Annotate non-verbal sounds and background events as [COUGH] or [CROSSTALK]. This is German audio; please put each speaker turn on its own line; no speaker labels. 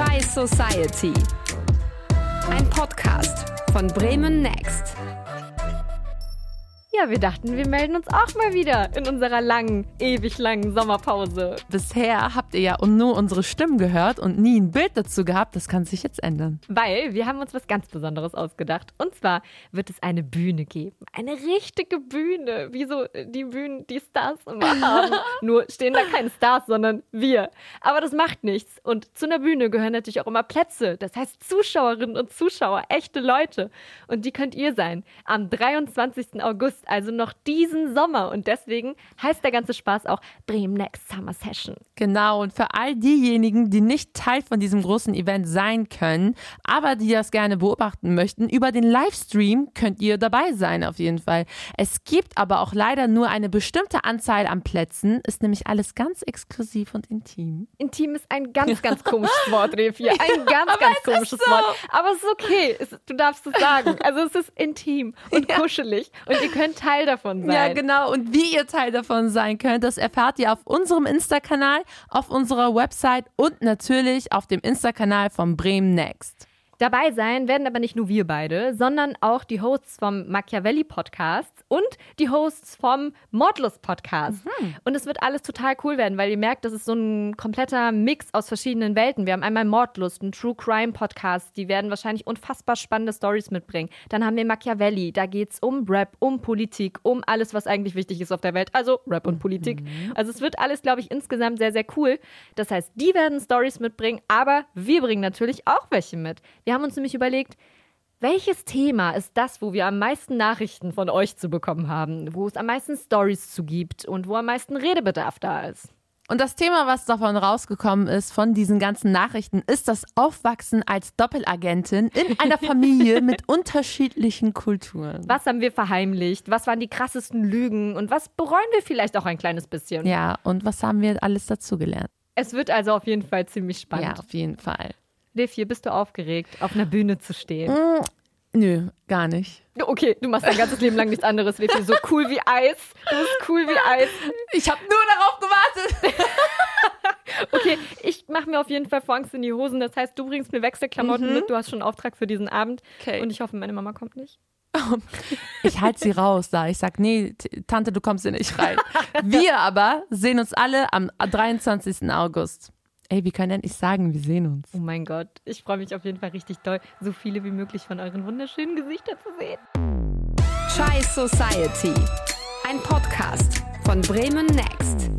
Shy Society. Ein Podcast von Bremen Next.
Ja, wir dachten, wir melden uns auch mal wieder in unserer langen, ewig langen Sommerpause.
Bisher habt ihr ja nur unsere Stimmen gehört und nie ein Bild dazu gehabt. Das kann sich jetzt ändern.
Weil wir haben uns was ganz Besonderes ausgedacht. Und zwar wird es eine Bühne geben. Eine richtige Bühne. Wie so die Bühnen, die Stars immer [LAUGHS] haben. Nur stehen da keine Stars, sondern wir. Aber das macht nichts. Und zu einer Bühne gehören natürlich auch immer Plätze. Das heißt Zuschauerinnen und Zuschauer, echte Leute. Und die könnt ihr sein. Am 23. August also noch diesen Sommer. Und deswegen heißt der ganze Spaß auch Bremen Next Summer Session.
Genau, und für all diejenigen, die nicht Teil von diesem großen Event sein können, aber die das gerne beobachten möchten, über den Livestream könnt ihr dabei sein, auf jeden Fall. Es gibt aber auch leider nur eine bestimmte Anzahl an Plätzen, ist nämlich alles ganz exklusiv und intim.
Intim ist ein ganz, [LAUGHS] ganz komisches Wort, Refi. Ein ganz, ganz komisches so. Wort. Aber es ist okay. Es, du darfst es sagen. Also es ist intim und [LAUGHS] ja. kuschelig. Und ihr könnt Teil davon sein.
Ja, genau. Und wie ihr Teil davon sein könnt, das erfahrt ihr auf unserem Insta-Kanal, auf unserer Website und natürlich auf dem Insta-Kanal von Bremen Next.
Dabei sein werden aber nicht nur wir beide, sondern auch die Hosts vom Machiavelli Podcast und die Hosts vom Mordlust Podcast. Mhm. Und es wird alles total cool werden, weil ihr merkt, das ist so ein kompletter Mix aus verschiedenen Welten. Wir haben einmal Mordlust, einen True Crime Podcast, die werden wahrscheinlich unfassbar spannende Stories mitbringen. Dann haben wir Machiavelli, da geht es um Rap, um Politik, um alles, was eigentlich wichtig ist auf der Welt. Also Rap und Politik. Mhm. Also es wird alles, glaube ich, insgesamt sehr, sehr cool. Das heißt, die werden Stories mitbringen, aber wir bringen natürlich auch welche mit. Wir wir haben uns nämlich überlegt, welches Thema ist das, wo wir am meisten Nachrichten von euch zu bekommen haben, wo es am meisten Stories zu gibt und wo am meisten Redebedarf da ist?
Und das Thema, was davon rausgekommen ist, von diesen ganzen Nachrichten, ist das Aufwachsen als Doppelagentin in einer [LAUGHS] Familie mit unterschiedlichen Kulturen.
Was haben wir verheimlicht? Was waren die krassesten Lügen? Und was bereuen wir vielleicht auch ein kleines bisschen?
Ja, und was haben wir alles dazugelernt?
Es wird also auf jeden Fall ziemlich spannend.
Ja, auf jeden Fall.
Levje, bist du aufgeregt, auf einer Bühne zu stehen?
Mm, nö, gar nicht.
Okay, du machst dein ganzes Leben lang nichts anderes, Levje. So cool wie Eis. Du bist cool wie Eis.
Ich habe nur darauf gewartet. [LAUGHS]
okay, ich mache mir auf jeden Fall vor Angst in die Hosen. Das heißt, du bringst mir Wechselklamotten mhm. mit. Du hast schon einen Auftrag für diesen Abend. Okay. Und ich hoffe, meine Mama kommt nicht. [LAUGHS]
Ich halte sie raus da. Ich sag, nee, Tante, du kommst hier nicht rein. Wir aber sehen uns alle am 23. August. Ey, wir können endlich sagen, wir sehen uns.
Oh mein Gott, ich freue mich auf jeden Fall richtig doll, so viele wie möglich von euren wunderschönen Gesichtern zu sehen.
Shy Society, ein Podcast von Bremen Next.